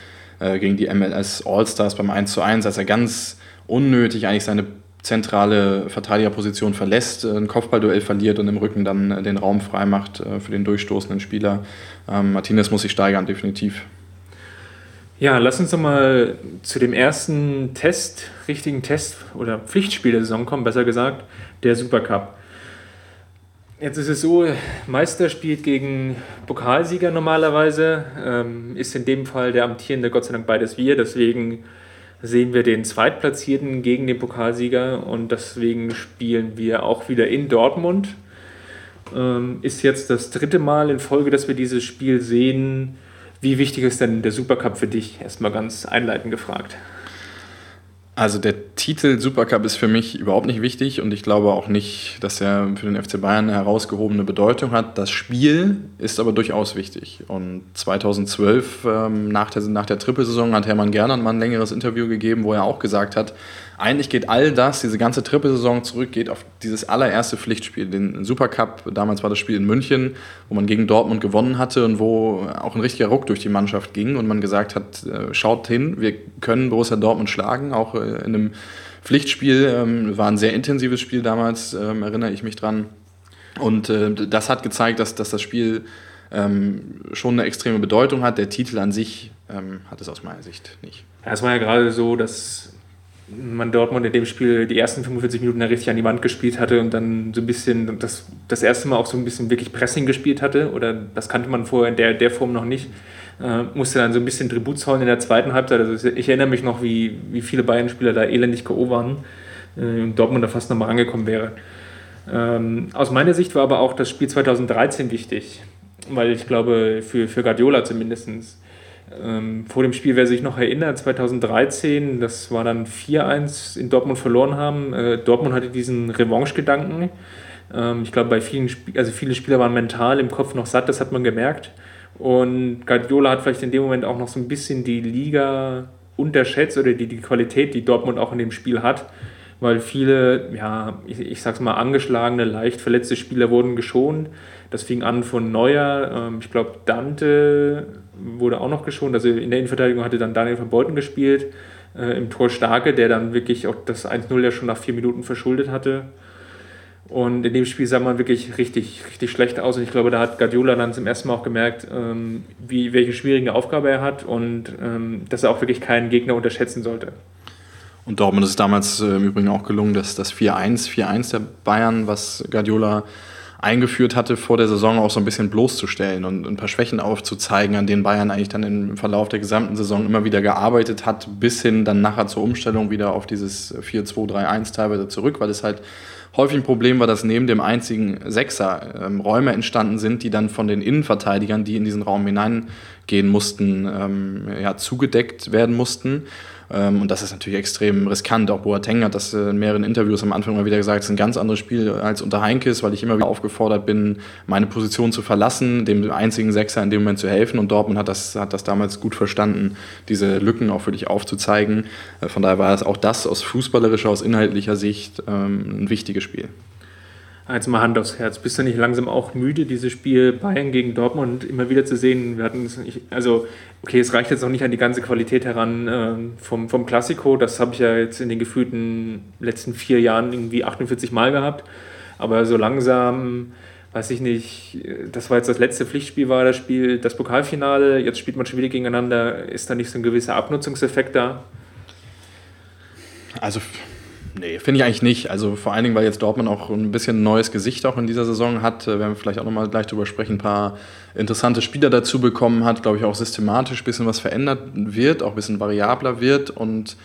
äh, gegen die MLS All-Stars beim 1 zu 1, als er ganz unnötig eigentlich seine zentrale Verteidigerposition verlässt, ein Kopfballduell verliert und im Rücken dann äh, den Raum frei macht äh, für den durchstoßenden Spieler. Ähm, Martinez muss sich steigern, definitiv.
Ja, lass uns doch mal zu dem ersten Test, richtigen Test oder Pflichtspiel der Saison kommen, besser gesagt, der Supercup. Jetzt ist es so, Meister spielt gegen Pokalsieger normalerweise, ähm, ist in dem Fall der amtierende Gott sei Dank beides wir, deswegen sehen wir den Zweitplatzierten gegen den Pokalsieger und deswegen spielen wir auch wieder in Dortmund. Ähm, ist jetzt das dritte Mal in Folge, dass wir dieses Spiel sehen wie wichtig ist denn der Supercup für dich? Erstmal ganz einleitend gefragt.
Also der Titel Supercup ist für mich überhaupt nicht wichtig und ich glaube auch nicht, dass er für den FC Bayern eine herausgehobene Bedeutung hat. Das Spiel ist aber durchaus wichtig. Und 2012, ähm, nach der, nach der Trippelsaison, hat Hermann Gernand mal ein längeres Interview gegeben, wo er auch gesagt hat, eigentlich geht all das, diese ganze Trippelsaison zurück, geht auf dieses allererste Pflichtspiel, den Supercup. Damals war das Spiel in München, wo man gegen Dortmund gewonnen hatte und wo auch ein richtiger Ruck durch die Mannschaft ging und man gesagt hat, äh, schaut hin, wir können Borussia Dortmund schlagen, auch äh, in einem Pflichtspiel. Ähm, war ein sehr intensives Spiel damals, ähm, erinnere ich mich dran. Und äh, das hat gezeigt, dass, dass das Spiel ähm, schon eine extreme Bedeutung hat. Der Titel an sich hat es aus meiner Sicht nicht.
Es war ja gerade so, dass man Dortmund in dem Spiel die ersten 45 Minuten da richtig an die Wand gespielt hatte und dann so ein bisschen das, das erste Mal auch so ein bisschen wirklich Pressing gespielt hatte. Oder das kannte man vorher in der, der Form noch nicht. Äh, musste dann so ein bisschen Tribut zollen in der zweiten Halbzeit. Also ich erinnere mich noch, wie, wie viele Bayern-Spieler da elendig K.O. waren äh, und Dortmund da fast nochmal angekommen wäre. Ähm, aus meiner Sicht war aber auch das Spiel 2013 wichtig, weil ich glaube, für, für Guardiola zumindest ähm, vor dem Spiel, wer sich noch erinnert, 2013, das war dann 4-1 in Dortmund verloren haben. Äh, Dortmund hatte diesen Revanche-Gedanken. Ähm, ich glaube, bei vielen, Sp also viele Spieler waren mental im Kopf noch satt, das hat man gemerkt. Und Guardiola hat vielleicht in dem Moment auch noch so ein bisschen die Liga unterschätzt oder die, die Qualität, die Dortmund auch in dem Spiel hat, weil viele, ja, ich, ich sag's mal, angeschlagene, leicht verletzte Spieler wurden geschont. Das fing an von Neuer, ähm, ich glaube, Dante wurde auch noch geschont. Also in der Innenverteidigung hatte dann Daniel von Beuten gespielt, äh, im Tor Starke, der dann wirklich auch das 1-0 ja schon nach vier Minuten verschuldet hatte. Und in dem Spiel sah man wirklich richtig, richtig schlecht aus. Und ich glaube, da hat Guardiola dann zum ersten Mal auch gemerkt, ähm, wie, welche schwierige Aufgabe er hat und ähm, dass er auch wirklich keinen Gegner unterschätzen sollte.
Und Dortmund ist damals äh, im Übrigen auch gelungen, dass das 4-1, 4-1 der Bayern, was Guardiola eingeführt hatte, vor der Saison auch so ein bisschen bloßzustellen und ein paar Schwächen aufzuzeigen, an denen Bayern eigentlich dann im Verlauf der gesamten Saison immer wieder gearbeitet hat, bis hin dann nachher zur Umstellung wieder auf dieses 4-2-3-1 teilweise zurück, weil es halt häufig ein Problem war, dass neben dem einzigen Sechser ähm, Räume entstanden sind, die dann von den Innenverteidigern, die in diesen Raum hineingehen mussten, ähm, ja, zugedeckt werden mussten. Ähm, und das ist natürlich extrem riskant. Auch Boateng hat das in mehreren Interviews am Anfang mal wieder gesagt, es ist ein ganz anderes Spiel als unter Heinkes, weil ich immer wieder aufgefordert bin, meine Position zu verlassen, dem einzigen Sechser in dem Moment zu helfen. Und Dortmund hat das, hat das damals gut verstanden, diese Lücken auch für dich aufzuzeigen. Äh, von daher war es auch das aus fußballerischer, aus inhaltlicher Sicht ähm, ein wichtiges Spiel.
Jetzt mal Hand aufs Herz. Bist du nicht langsam auch müde, dieses Spiel Bayern gegen Dortmund immer wieder zu sehen? Wir hatten also, okay, es reicht jetzt noch nicht an die ganze Qualität heran äh, vom, vom Klassiko. Das habe ich ja jetzt in den gefühlten letzten vier Jahren irgendwie 48 Mal gehabt. Aber so langsam, weiß ich nicht, das war jetzt das letzte Pflichtspiel, war das Spiel, das Pokalfinale. Jetzt spielt man schon wieder gegeneinander. Ist da nicht so ein gewisser Abnutzungseffekt da?
Also Nee, finde ich eigentlich nicht. Also vor allen Dingen, weil jetzt Dortmund auch ein bisschen ein neues Gesicht auch in dieser Saison hat. Äh, werden wir vielleicht auch nochmal gleich drüber sprechen. Ein paar interessante Spieler dazu bekommen hat. Glaube ich auch systematisch ein bisschen was verändert wird, auch ein bisschen variabler wird. Und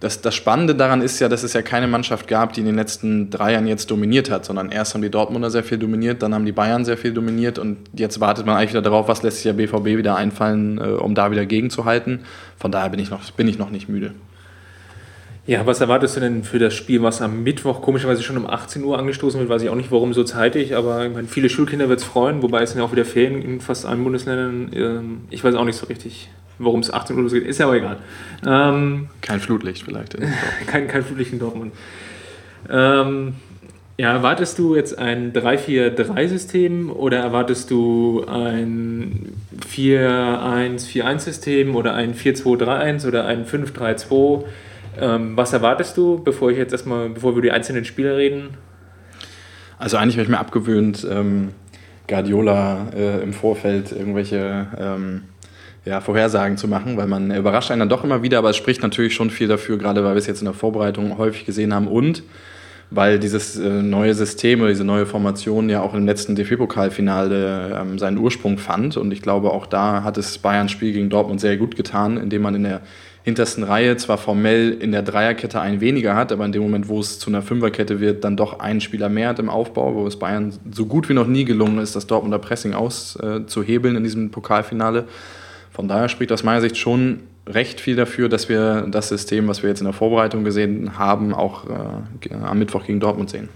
das, das Spannende daran ist ja, dass es ja keine Mannschaft gab, die in den letzten drei Jahren jetzt dominiert hat, sondern erst haben die Dortmunder sehr viel dominiert, dann haben die Bayern sehr viel dominiert und jetzt wartet man eigentlich wieder darauf, was lässt sich der BVB wieder einfallen, äh, um da wieder gegenzuhalten. Von daher bin ich noch, bin ich noch nicht müde.
Ja, was erwartest du denn für das Spiel, was am Mittwoch komischerweise schon um 18 Uhr angestoßen wird? Weiß ich auch nicht, warum so zeitig, aber ich meine, viele Schulkinder wird es freuen, wobei es sind ja auch wieder Ferien in fast allen Bundesländern. Ähm, ich weiß auch nicht so richtig. Warum es 18 Uhr losgeht, ist ja aber egal. Ähm,
kein Flutlicht vielleicht.
kein, kein Flutlicht in Dortmund. Ähm, ja, erwartest du jetzt ein 3-4-3-System oder erwartest du ein 4-1-4-1-System oder ein 4-2-3-1 oder ein 5-3-2? Ähm, was erwartest du, bevor ich jetzt erstmal, bevor wir über die einzelnen Spieler reden?
Also eigentlich habe ich mir abgewöhnt, ähm, Guardiola äh, im Vorfeld irgendwelche ähm, ja, Vorhersagen zu machen, weil man überrascht einen dann doch immer wieder, aber es spricht natürlich schon viel dafür, gerade weil wir es jetzt in der Vorbereitung häufig gesehen haben und weil dieses äh, neue System oder diese neue Formation ja auch im letzten DFB-Pokalfinale ähm, seinen Ursprung fand. Und ich glaube, auch da hat es Bayerns Spiel gegen Dortmund sehr gut getan, indem man in der hintersten Reihe zwar formell in der Dreierkette einen weniger hat, aber in dem Moment, wo es zu einer Fünferkette wird, dann doch einen Spieler mehr hat im Aufbau, wo es Bayern so gut wie noch nie gelungen ist, das Dortmunder Pressing auszuhebeln in diesem Pokalfinale. Von daher spricht aus meiner Sicht schon recht viel dafür, dass wir das System, was wir jetzt in der Vorbereitung gesehen haben, auch äh, am Mittwoch gegen Dortmund sehen.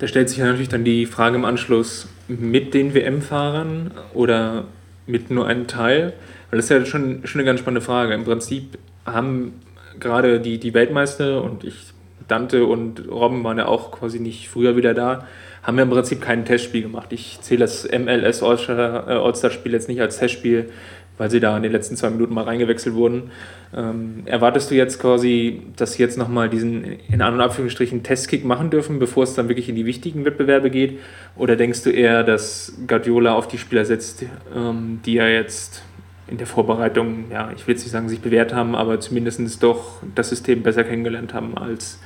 Da stellt sich natürlich dann die Frage im Anschluss mit den WM-Fahrern oder mit nur einem Teil. Weil das ist ja schon, schon eine ganz spannende Frage. Im Prinzip haben gerade die, die Weltmeister und ich, Dante und Robben waren ja auch quasi nicht früher wieder da, haben ja im Prinzip kein Testspiel gemacht. Ich zähle das MLS All-Star-Spiel jetzt nicht als Testspiel, weil sie da in den letzten zwei Minuten mal reingewechselt wurden. Ähm, erwartest du jetzt quasi, dass sie jetzt nochmal diesen in An- und Abführungsstrichen Testkick machen dürfen, bevor es dann wirklich in die wichtigen Wettbewerbe geht? Oder denkst du eher, dass Guardiola auf die Spieler setzt, ähm, die ja jetzt in der Vorbereitung, ja, ich will jetzt nicht sagen, sich bewährt haben, aber zumindest doch das System besser kennengelernt haben als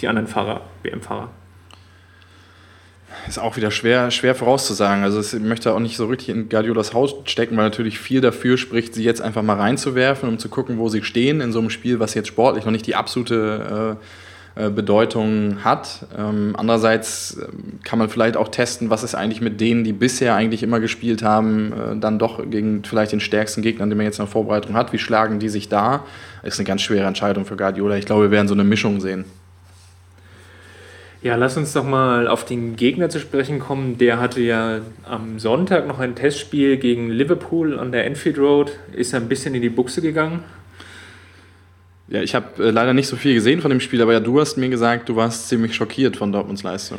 die anderen Fahrer, WM-Fahrer?
ist auch wieder schwer, schwer vorauszusagen. Also ich möchte auch nicht so richtig in Guardiolas Haus stecken, weil natürlich viel dafür spricht, sie jetzt einfach mal reinzuwerfen, um zu gucken, wo sie stehen in so einem Spiel, was jetzt sportlich noch nicht die absolute äh, äh Bedeutung hat. Ähm, andererseits ähm, kann man vielleicht auch testen, was ist eigentlich mit denen, die bisher eigentlich immer gespielt haben, äh, dann doch gegen vielleicht den stärksten Gegner, den man jetzt in der Vorbereitung hat. Wie schlagen die sich da? Das ist eine ganz schwere Entscheidung für Guardiola. Ich glaube, wir werden so eine Mischung sehen.
Ja, lass uns doch mal auf den Gegner zu sprechen kommen. Der hatte ja am Sonntag noch ein Testspiel gegen Liverpool an der Enfield Road. Ist ein bisschen in die Buchse gegangen.
Ja, ich habe äh, leider nicht so viel gesehen von dem Spiel, aber ja, du hast mir gesagt, du warst ziemlich schockiert von Dortmunds Leistung.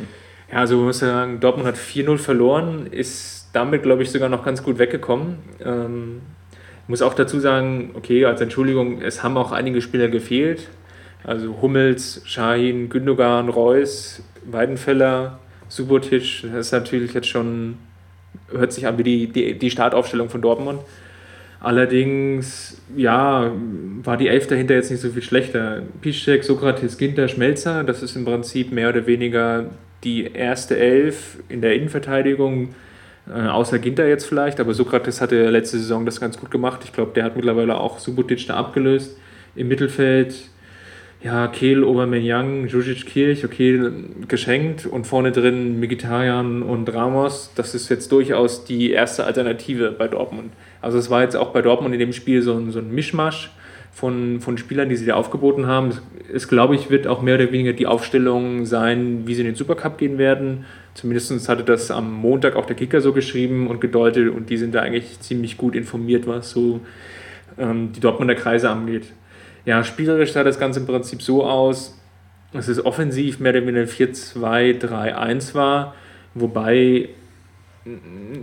Ja, also man muss sagen, Dortmund hat 4-0 verloren, ist damit, glaube ich, sogar noch ganz gut weggekommen. Ähm, muss auch dazu sagen, okay, als Entschuldigung, es haben auch einige Spieler gefehlt. Also Hummels, Shahin, Gündogan, Reus, Weidenfeller, Subotic, das ist natürlich jetzt schon, hört sich an wie die, die, die Startaufstellung von Dortmund. Allerdings, ja, war die Elf dahinter jetzt nicht so viel schlechter. Piszczek, Sokrates, Ginter, Schmelzer, das ist im Prinzip mehr oder weniger die erste Elf in der Innenverteidigung, äh, außer Ginter jetzt vielleicht, aber Sokrates hatte letzte Saison das ganz gut gemacht. Ich glaube, der hat mittlerweile auch Subotic da abgelöst. Im Mittelfeld ja, Kehl, Aubameyang, Jujic, Kirch, okay, geschenkt und vorne drin Mkhitaryan und Ramos, das ist jetzt durchaus die erste Alternative bei Dortmund. Also es war jetzt auch bei Dortmund in dem Spiel so ein, so ein Mischmasch von, von Spielern, die sie da aufgeboten haben. Es, glaube ich, wird auch mehr oder weniger die Aufstellung sein, wie sie in den Supercup gehen werden. Zumindest hatte das am Montag auch der Kicker so geschrieben und gedeutet und die sind da eigentlich ziemlich gut informiert, was so ähm, die Dortmunder Kreise angeht. Ja, spielerisch sah das Ganze im Prinzip so aus, dass es offensiv mehr oder weniger 4-2-3-1 war, wobei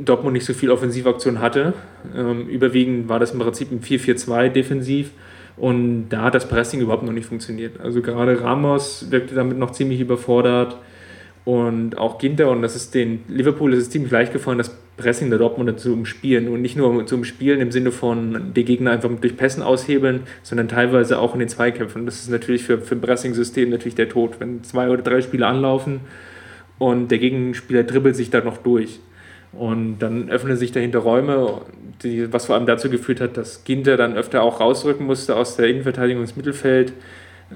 Dortmund nicht so viel Offensivaktion hatte. Ähm, überwiegend war das im Prinzip ein 4-4-2 defensiv und da hat das Pressing überhaupt noch nicht funktioniert. Also gerade Ramos wirkte damit noch ziemlich überfordert und auch Ginter und das ist den Liverpool ist es ziemlich leicht gefallen, das Pressing der Dortmunder zu umspielen und nicht nur zu umspielen im Sinne von die Gegner einfach durch Pässen aushebeln, sondern teilweise auch in den Zweikämpfen. Das ist natürlich für, für ein Pressing-System natürlich der Tod, wenn zwei oder drei Spieler anlaufen und der Gegenspieler dribbelt sich da noch durch. Und dann öffnen sich dahinter Räume, die, was vor allem dazu geführt hat, dass Ginter dann öfter auch rausrücken musste aus der Innenverteidigung ins Mittelfeld.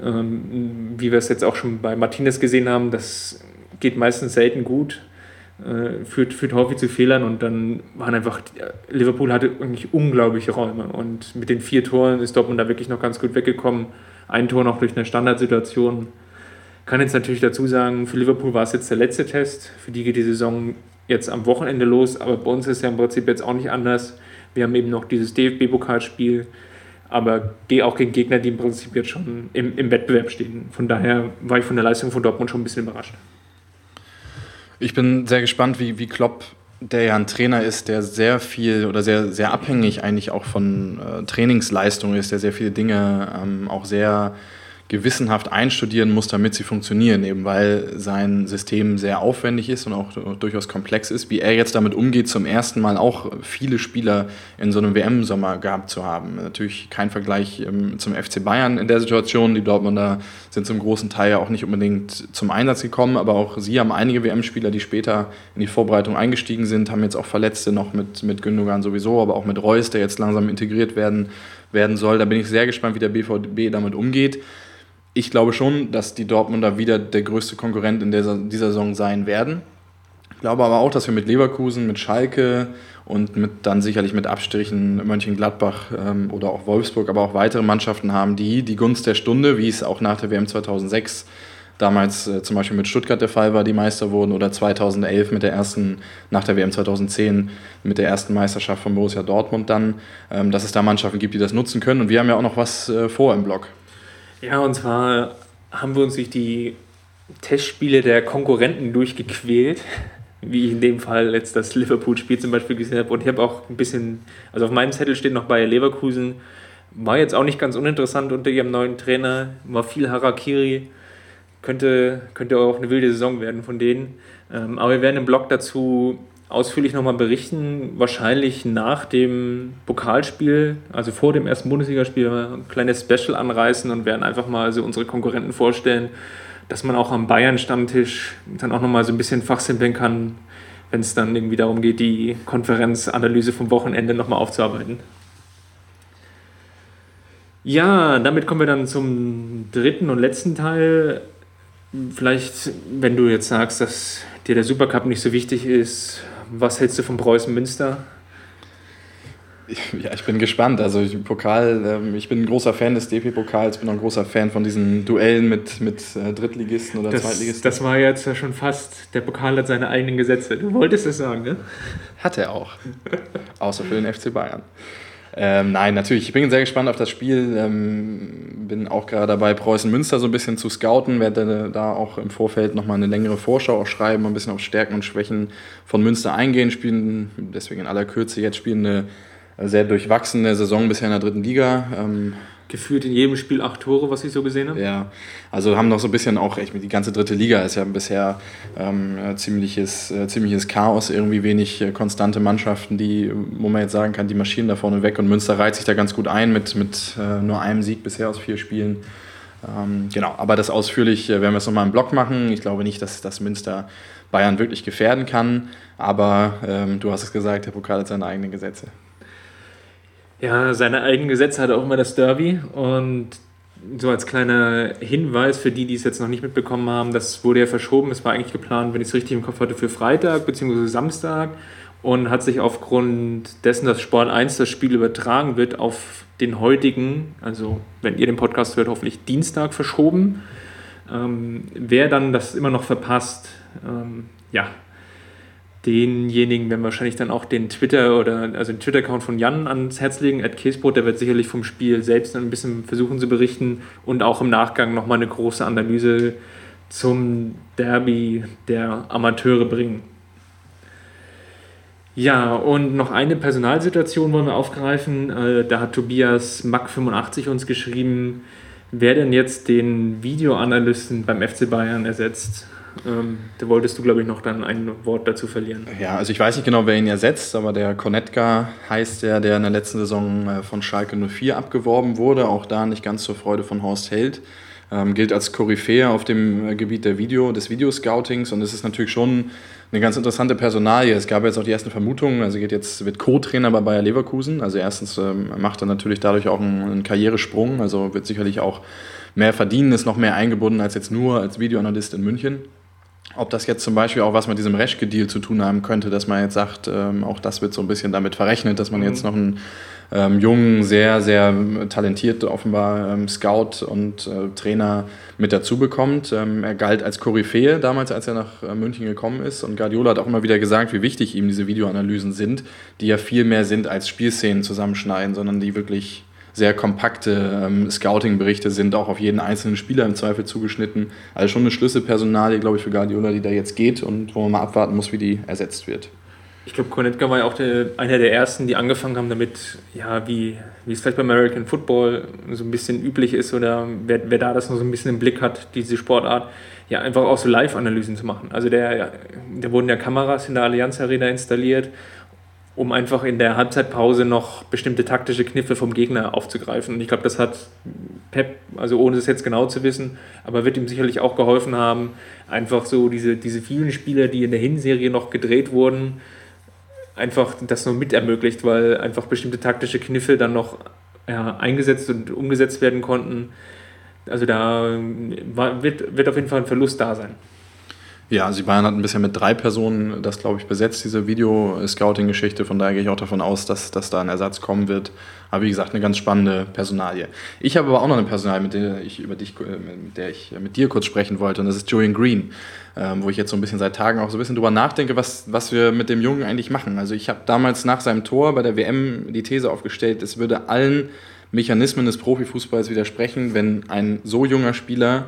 Ähm, wie wir es jetzt auch schon bei Martinez gesehen haben, das geht meistens selten gut äh, führt, führt häufig zu Fehlern und dann waren einfach, Liverpool hatte eigentlich unglaubliche Räume und mit den vier Toren ist Dortmund da wirklich noch ganz gut weggekommen. Ein Tor noch durch eine Standardsituation. Kann jetzt natürlich dazu sagen, für Liverpool war es jetzt der letzte Test, für die geht die Saison jetzt am Wochenende los, aber bei uns ist ja im Prinzip jetzt auch nicht anders, Wir haben eben noch dieses DFB-Pokalspiel, aber gehe auch gegen Gegner, die im Prinzip jetzt schon im, im Wettbewerb stehen. Von daher war ich von der Leistung von Dortmund schon ein bisschen überrascht.
Ich bin sehr gespannt, wie, wie Klopp, der ja ein Trainer ist, der sehr viel oder sehr, sehr abhängig eigentlich auch von äh, Trainingsleistung ist, der sehr viele Dinge ähm, auch sehr gewissenhaft einstudieren muss, damit sie funktionieren, eben weil sein System sehr aufwendig ist und auch durchaus komplex ist. Wie er jetzt damit umgeht, zum ersten Mal auch viele Spieler in so einem WM-Sommer gehabt zu haben. Natürlich kein Vergleich ähm, zum FC Bayern in der Situation. Die Dortmunder sind zum großen Teil ja auch nicht unbedingt zum Einsatz gekommen, aber auch sie haben einige WM-Spieler, die später in die Vorbereitung eingestiegen sind, haben jetzt auch Verletzte noch mit, mit Gündogan sowieso, aber auch mit Reus, der jetzt langsam integriert werden, werden soll. Da bin ich sehr gespannt, wie der BVB damit umgeht ich glaube schon, dass die Dortmunder wieder der größte Konkurrent in dieser, Saison sein werden. Ich glaube aber auch, dass wir mit Leverkusen, mit Schalke und mit dann sicherlich mit Abstrichen Mönchengladbach ähm, oder auch Wolfsburg, aber auch weitere Mannschaften haben, die die Gunst der Stunde, wie es auch nach der WM 2006 damals äh, zum Beispiel mit Stuttgart der Fall war, die Meister wurden, oder 2011 mit der ersten, nach der WM 2010 mit der ersten Meisterschaft von Borussia Dortmund dann, ähm, dass es da Mannschaften gibt, die das nutzen können. Und wir haben ja auch noch was äh, vor im Block.
Ja, und zwar haben wir uns durch die Testspiele der Konkurrenten durchgequält, wie ich in dem Fall jetzt das Liverpool-Spiel zum Beispiel gesehen habe. Und ich habe auch ein bisschen, also auf meinem Zettel steht noch bei Leverkusen, war jetzt auch nicht ganz uninteressant unter ihrem neuen Trainer, war viel Harakiri, könnte, könnte auch eine wilde Saison werden von denen. Ähm, aber wir werden im Blog dazu ausführlich nochmal berichten, wahrscheinlich nach dem Pokalspiel, also vor dem ersten Bundesligaspiel, ein kleines Special anreißen und werden einfach mal so unsere Konkurrenten vorstellen, dass man auch am Bayern-Stammtisch dann auch nochmal so ein bisschen fachsimpeln kann, wenn es dann irgendwie darum geht, die Konferenzanalyse vom Wochenende nochmal aufzuarbeiten. Ja, damit kommen wir dann zum dritten und letzten Teil. Vielleicht, wenn du jetzt sagst, dass dir der Supercup nicht so wichtig ist, was hältst du von Preußen Münster?
Ja, ich bin gespannt. Also ich, Pokal, ähm, ich bin ein großer Fan des DP-Pokals, bin auch ein großer Fan von diesen Duellen mit, mit äh, Drittligisten oder
das,
Zweitligisten.
Das war jetzt ja schon fast, der Pokal hat seine eigenen Gesetze. Du wolltest es sagen, ne?
Hat er auch. Außer für den FC Bayern. Ähm, nein, natürlich. Ich bin sehr gespannt auf das Spiel. Ähm, bin auch gerade dabei, Preußen Münster so ein bisschen zu scouten. Werde da auch im Vorfeld nochmal eine längere Vorschau auch schreiben, ein bisschen auf Stärken und Schwächen von Münster eingehen. Spielen deswegen in aller Kürze jetzt spielen eine sehr durchwachsene Saison bisher in der dritten Liga. Ähm,
gefühlt in jedem Spiel acht Tore, was ich so gesehen habe.
Ja, also haben noch so ein bisschen auch, echt, die ganze dritte Liga ist ja bisher ähm, ziemliches, äh, ziemliches Chaos, irgendwie wenig äh, konstante Mannschaften, die, wo man jetzt sagen kann, die marschieren da vorne weg und Münster reiht sich da ganz gut ein mit, mit äh, nur einem Sieg bisher aus vier Spielen. Ähm, genau, aber das ausführlich äh, werden wir es nochmal im Blog machen. Ich glaube nicht, dass, dass Münster Bayern wirklich gefährden kann, aber ähm, du hast es gesagt, der Pokal hat seine eigenen Gesetze.
Ja, seine eigenen Gesetze hat auch immer das Derby und so als kleiner Hinweis für die, die es jetzt noch nicht mitbekommen haben, das wurde ja verschoben. Es war eigentlich geplant, wenn ich es richtig im Kopf hatte, für Freitag bzw. Samstag und hat sich aufgrund dessen, dass Sport 1 das Spiel übertragen wird, auf den heutigen, also wenn ihr den Podcast hört, hoffentlich Dienstag verschoben. Ähm, wer dann das immer noch verpasst, ähm, ja, denjenigen werden wahrscheinlich dann auch den Twitter oder also den Twitter-Account von Jan ans Herz legen, Ed Käsbrot, der wird sicherlich vom Spiel selbst ein bisschen versuchen zu berichten und auch im Nachgang nochmal eine große Analyse zum Derby der Amateure bringen. Ja, und noch eine Personalsituation wollen wir aufgreifen. Äh, da hat Tobias Mack85 uns geschrieben, wer denn jetzt den Videoanalysten beim FC Bayern ersetzt. Ähm, da wolltest du, glaube ich, noch dann ein Wort dazu verlieren.
Ja, also ich weiß nicht genau, wer ihn ersetzt, aber der Konetka heißt der, der in der letzten Saison äh, von Schalke 04 abgeworben wurde. Auch da nicht ganz zur Freude von Horst Held. Ähm, gilt als Koryphäe auf dem äh, Gebiet der Video, des Videoscoutings und es ist natürlich schon eine ganz interessante Personalie. Es gab jetzt auch die ersten Vermutungen, also geht jetzt, wird Co-Trainer bei Bayer Leverkusen. Also erstens ähm, macht er natürlich dadurch auch einen, einen Karrieresprung, also wird sicherlich auch mehr verdienen, ist noch mehr eingebunden als jetzt nur als Videoanalyst in München. Ob das jetzt zum Beispiel auch was mit diesem Reschke-Deal zu tun haben könnte, dass man jetzt sagt, ähm, auch das wird so ein bisschen damit verrechnet, dass man mhm. jetzt noch einen ähm, jungen, sehr, sehr talentiert offenbar ähm, Scout und äh, Trainer mit dazu bekommt. Ähm, er galt als Koryphäe damals, als er nach äh, München gekommen ist. Und Guardiola hat auch immer wieder gesagt, wie wichtig ihm diese Videoanalysen sind, die ja viel mehr sind als Spielszenen zusammenschneiden, sondern die wirklich sehr kompakte ähm, Scouting-Berichte sind, auch auf jeden einzelnen Spieler im Zweifel zugeschnitten. Also schon eine Schlüsselpersonalie, glaube ich, für Guardiola, die da jetzt geht und wo man mal abwarten muss, wie die ersetzt wird.
Ich glaube, Konetka war ja auch der, einer der ersten, die angefangen haben damit, ja, wie, wie es vielleicht beim American Football so ein bisschen üblich ist oder wer, wer da das noch so ein bisschen im Blick hat, diese Sportart, ja, einfach auch so Live-Analysen zu machen. Also der, da wurden ja Kameras in der Allianz Arena installiert um einfach in der Halbzeitpause noch bestimmte taktische Kniffe vom Gegner aufzugreifen. Und ich glaube, das hat Pep, also ohne es jetzt genau zu wissen, aber wird ihm sicherlich auch geholfen haben, einfach so diese, diese vielen Spieler, die in der Hinserie noch gedreht wurden, einfach das noch mit ermöglicht, weil einfach bestimmte taktische Kniffe dann noch ja, eingesetzt und umgesetzt werden konnten. Also da war, wird, wird auf jeden Fall ein Verlust da sein.
Ja, also die Bayern hatten bisher mit drei Personen das, glaube ich, besetzt, diese Video-Scouting-Geschichte. Von daher gehe ich auch davon aus, dass, dass da ein Ersatz kommen wird. Aber wie gesagt, eine ganz spannende Personalie. Ich habe aber auch noch eine Personalie, mit der ich, über dich, mit der ich mit dir kurz sprechen wollte. Und das ist Julian Green, ähm, wo ich jetzt so ein bisschen seit Tagen auch so ein bisschen drüber nachdenke, was, was wir mit dem Jungen eigentlich machen. Also ich habe damals nach seinem Tor bei der WM die These aufgestellt, es würde allen Mechanismen des Profifußballs widersprechen, wenn ein so junger Spieler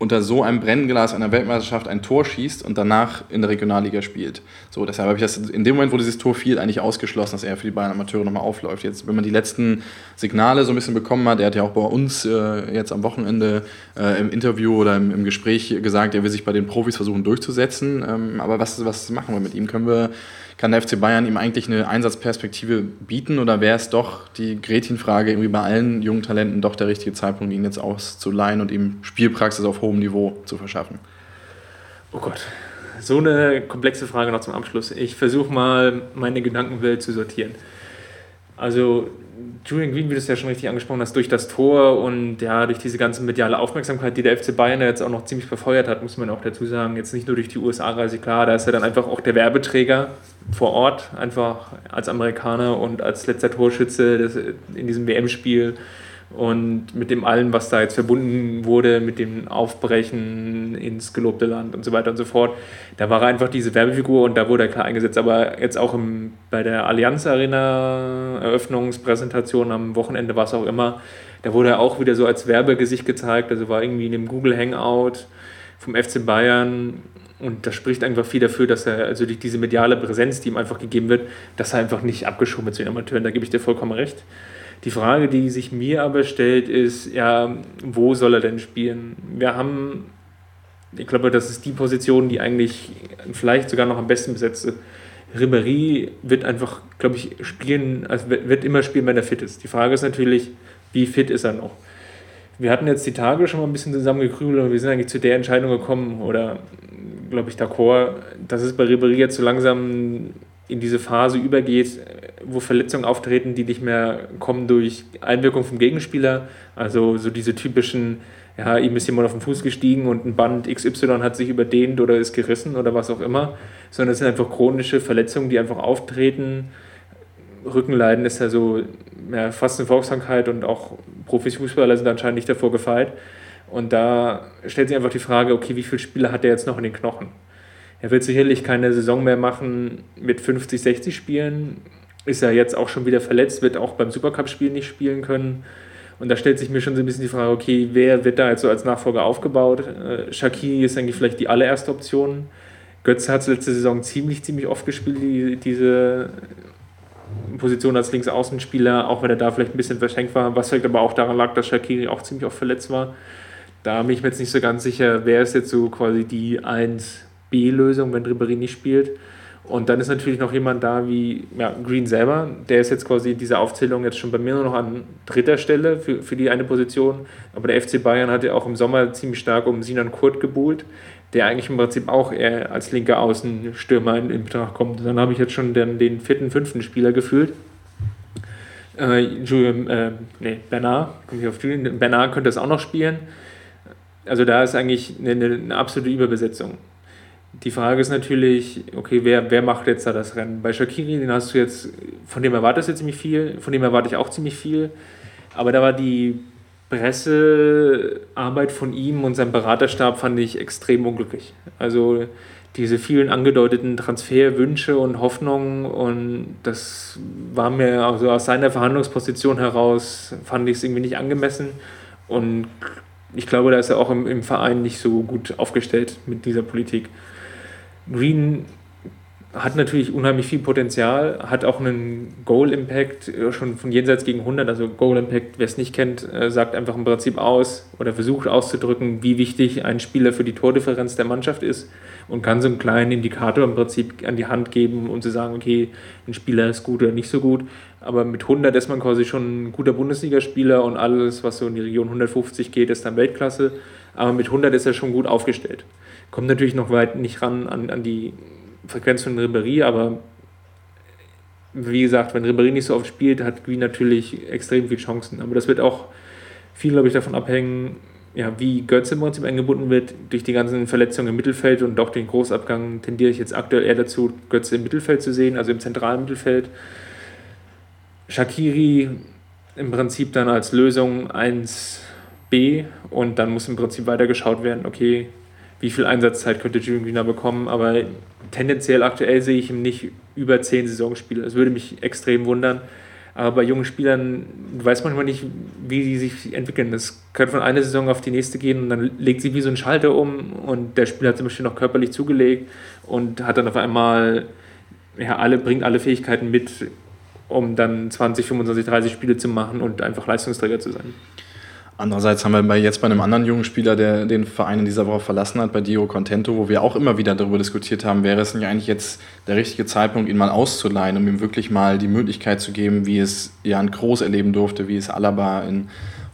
unter so einem Brennglas einer Weltmeisterschaft ein Tor schießt und danach in der Regionalliga spielt. So, deshalb habe ich das in dem Moment, wo dieses Tor fiel, eigentlich ausgeschlossen, dass er für die Bayern Amateure nochmal aufläuft. Jetzt, wenn man die letzten Signale so ein bisschen bekommen hat, er hat ja auch bei uns äh, jetzt am Wochenende äh, im Interview oder im, im, Gespräch gesagt, er will sich bei den Profis versuchen durchzusetzen. Ähm, aber was, was machen wir mit ihm? Können wir kann der FC Bayern ihm eigentlich eine Einsatzperspektive bieten oder wäre es doch die Gretchenfrage irgendwie bei allen jungen Talenten doch der richtige Zeitpunkt, ihn jetzt auszuleihen und ihm Spielpraxis auf hohem Niveau zu verschaffen?
Oh Gott, so eine komplexe Frage noch zum Abschluss. Ich versuche mal meine Gedankenwelt zu sortieren. Also Julian Green, wie du es ja schon richtig angesprochen hast, durch das Tor und ja, durch diese ganze mediale Aufmerksamkeit, die der FC Bayern jetzt auch noch ziemlich befeuert hat, muss man auch dazu sagen, jetzt nicht nur durch die USA-Reise, klar, da ist er dann einfach auch der Werbeträger vor Ort, einfach als Amerikaner und als letzter Torschütze in diesem WM-Spiel und mit dem allen, was da jetzt verbunden wurde, mit dem Aufbrechen ins gelobte Land und so weiter und so fort. Da war er einfach diese Werbefigur und da wurde er klar eingesetzt. Aber jetzt auch im, bei der Allianz Arena Eröffnungspräsentation am Wochenende, was auch immer, da wurde er auch wieder so als Werbegesicht gezeigt. Also war irgendwie in dem Google Hangout vom FC Bayern und das spricht einfach viel dafür, dass er, also durch diese mediale Präsenz, die ihm einfach gegeben wird, dass er einfach nicht abgeschoben wird zu den Amateuren. Da gebe ich dir vollkommen recht. Die Frage, die sich mir aber stellt, ist, ja, wo soll er denn spielen? Wir haben, ich glaube, das ist die Position, die eigentlich vielleicht sogar noch am besten besetzte. Ribéry wird einfach, glaube ich, spielen, also wird immer spielen, wenn er fit ist. Die Frage ist natürlich, wie fit ist er noch? Wir hatten jetzt die Tage schon mal ein bisschen zusammengekrübelt und wir sind eigentlich zu der Entscheidung gekommen, oder glaube ich, d'accord, dass es bei Ribéry jetzt so langsam in diese Phase übergeht, wo Verletzungen auftreten, die nicht mehr kommen durch Einwirkung vom Gegenspieler. Also so diese typischen, ja, ihm ist jemand auf den Fuß gestiegen und ein Band XY hat sich überdehnt oder ist gerissen oder was auch immer, sondern es sind einfach chronische Verletzungen, die einfach auftreten. Rückenleiden ist ja so ja, fast eine Volkskrankheit und auch Profifußballer sind anscheinend nicht davor gefeit. Und da stellt sich einfach die Frage, okay, wie viele Spiele hat er jetzt noch in den Knochen? Er wird sicherlich keine Saison mehr machen mit 50, 60 Spielen. Ist er jetzt auch schon wieder verletzt, wird auch beim Supercup-Spiel nicht spielen können. Und da stellt sich mir schon so ein bisschen die Frage, okay, wer wird da jetzt so als Nachfolger aufgebaut? Äh, Shakiri ist eigentlich vielleicht die allererste Option. Götze hat es letzte Saison ziemlich, ziemlich oft gespielt, die, diese Position als Linksaußenspieler, auch wenn er da vielleicht ein bisschen verschenkt war, was vielleicht aber auch daran lag, dass Shakiri auch ziemlich oft verletzt war. Da bin ich mir jetzt nicht so ganz sicher, wer ist jetzt so quasi die 1 B-Lösung, wenn Ribéry nicht spielt. Und dann ist natürlich noch jemand da wie ja, Green selber, der ist jetzt quasi in dieser Aufzählung jetzt schon bei mir nur noch an dritter Stelle für, für die eine Position. Aber der FC Bayern hat ja auch im Sommer ziemlich stark um Sinan Kurt gebuhlt, der eigentlich im Prinzip auch eher als linker Außenstürmer in, in Betracht kommt. Dann habe ich jetzt schon den, den vierten, fünften Spieler gefühlt. Äh, Julian, äh, nee, Bernard, komme ich auf Julian, Bernard könnte das auch noch spielen. Also da ist eigentlich eine, eine absolute Überbesetzung Die Frage ist natürlich, okay, wer, wer macht jetzt da das Rennen? Bei Shakiri, den hast du jetzt, von dem erwartest du ziemlich viel, von dem erwarte ich auch ziemlich viel. Aber da war die Pressearbeit von ihm und seinem Beraterstab fand ich extrem unglücklich. Also diese vielen angedeuteten Transferwünsche und Hoffnungen und das war mir also aus seiner Verhandlungsposition heraus fand ich es irgendwie nicht angemessen und ich glaube, da ist er auch im, im Verein nicht so gut aufgestellt mit dieser Politik. Green hat natürlich unheimlich viel Potenzial, hat auch einen Goal-Impact äh, schon von jenseits gegen 100. Also Goal-Impact, wer es nicht kennt, äh, sagt einfach im Prinzip aus oder versucht auszudrücken, wie wichtig ein Spieler für die Tordifferenz der Mannschaft ist und kann so einen kleinen Indikator im Prinzip an die Hand geben, um zu sagen, okay, ein Spieler ist gut oder nicht so gut. Aber mit 100 ist man quasi schon ein guter Bundesligaspieler und alles, was so in die Region 150 geht, ist dann Weltklasse. Aber mit 100 ist er schon gut aufgestellt. Kommt natürlich noch weit nicht ran an, an die Frequenz von Ribéry, aber wie gesagt, wenn Ribéry nicht so oft spielt, hat Green natürlich extrem viele Chancen. Aber das wird auch viel, glaube ich, davon abhängen, ja, wie Götze im Prinzip eingebunden wird. Durch die ganzen Verletzungen im Mittelfeld und auch den Großabgang tendiere ich jetzt aktuell eher dazu, Götze im Mittelfeld zu sehen, also im zentralen Mittelfeld. Shakiri im Prinzip dann als Lösung 1b und dann muss im Prinzip weiter geschaut werden, okay, wie viel Einsatzzeit könnte Julian Greener bekommen, aber tendenziell aktuell sehe ich ihm nicht über zehn Saisonspiele. Das würde mich extrem wundern. Aber bei jungen Spielern weiß man manchmal nicht, wie die sich entwickeln. Das kann von einer Saison auf die nächste gehen und dann legt sie wie so ein Schalter um und der Spieler hat zum Beispiel noch körperlich zugelegt und hat dann auf einmal, ja, alle, bringt alle Fähigkeiten mit, um dann 20, 25, 30 Spiele zu machen und einfach Leistungsträger zu sein.
Andererseits haben wir jetzt bei einem anderen jungen Spieler, der den Verein in dieser Woche verlassen hat, bei Dio Contento, wo wir auch immer wieder darüber diskutiert haben, wäre es nicht eigentlich jetzt der richtige Zeitpunkt, ihn mal auszuleihen, um ihm wirklich mal die Möglichkeit zu geben, wie es Jan Groß erleben durfte, wie es Alaba in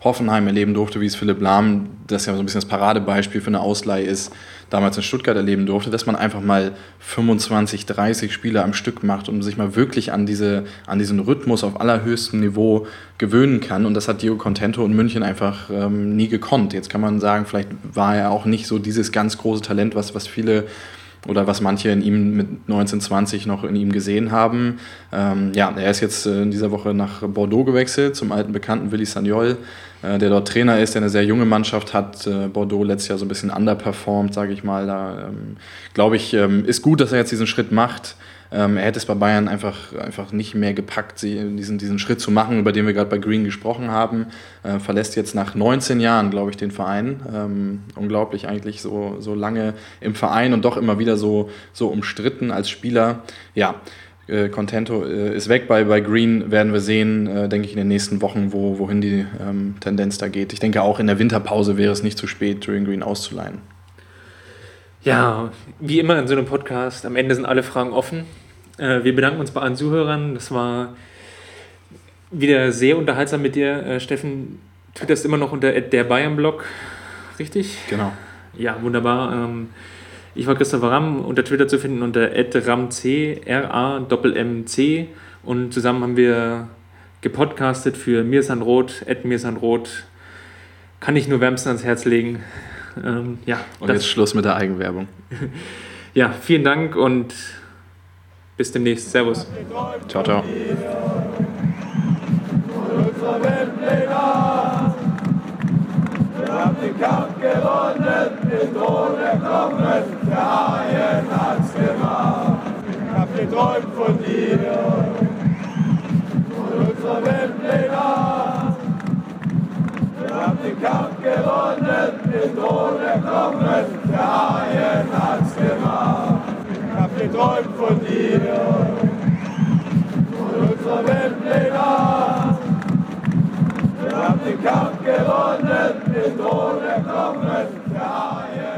Hoffenheim erleben durfte, wie es Philipp Lahm, das ja so ein bisschen das Paradebeispiel für eine Ausleihe ist, damals in Stuttgart erleben durfte, dass man einfach mal 25, 30 Spiele am Stück macht und sich mal wirklich an, diese, an diesen Rhythmus auf allerhöchstem Niveau gewöhnen kann. Und das hat Diego Contento in München einfach ähm, nie gekonnt. Jetzt kann man sagen, vielleicht war er auch nicht so dieses ganz große Talent, was, was viele oder was manche in ihm mit 1920 noch in ihm gesehen haben. Ähm, ja, er ist jetzt äh, in dieser Woche nach Bordeaux gewechselt, zum alten Bekannten Willi Sagnol. Äh, der dort Trainer ist, der eine sehr junge Mannschaft hat. Äh, Bordeaux letztes Jahr so ein bisschen underperformed, sage ich mal. Da ähm, glaube ich, ähm, ist gut, dass er jetzt diesen Schritt macht. Ähm, er hätte es bei Bayern einfach, einfach nicht mehr gepackt, diesen, diesen Schritt zu machen, über den wir gerade bei Green gesprochen haben. Äh, verlässt jetzt nach 19 Jahren, glaube ich, den Verein. Ähm, unglaublich eigentlich, so, so lange im Verein und doch immer wieder so, so umstritten als Spieler. Ja, äh, Contento äh, ist weg. Bei, bei Green werden wir sehen, äh, denke ich, in den nächsten Wochen, wo, wohin die ähm, Tendenz da geht. Ich denke, auch in der Winterpause wäre es nicht zu spät, Julian Green auszuleihen.
Ja, wie immer in so einem Podcast, am Ende sind alle Fragen offen. Äh, wir bedanken uns bei allen Zuhörern. Das war wieder sehr unterhaltsam mit dir, äh, Steffen. Twitterst immer noch unter der Bayern-Blog, richtig?
Genau.
Ja, wunderbar. Ähm, ich war Christopher Ramm, unter Twitter zu finden unter @ramc, R-A-M-C. Und zusammen haben wir gepodcastet für Mirsan Roth, Mirsan Roth. Kann ich nur wärmstens ans Herz legen.
Ähm, ja, und jetzt Schluss mit der Eigenwerbung.
ja, vielen Dank und bis demnächst. Servus.
Ciao, ciao. gewonnen, nicht ohne Knochen, der Haien hat's gemacht. Ich hab geträumt von dir, von unserer Welt legal. Wir haben den Kampf gewonnen, nicht ohne Knochen, der Haien hat's gemacht. Ich hab geträumt von dir, von unserer Welt legal. Wir haben den Kampf gewonnen, Freunde, Tode, Kommen, der Haie.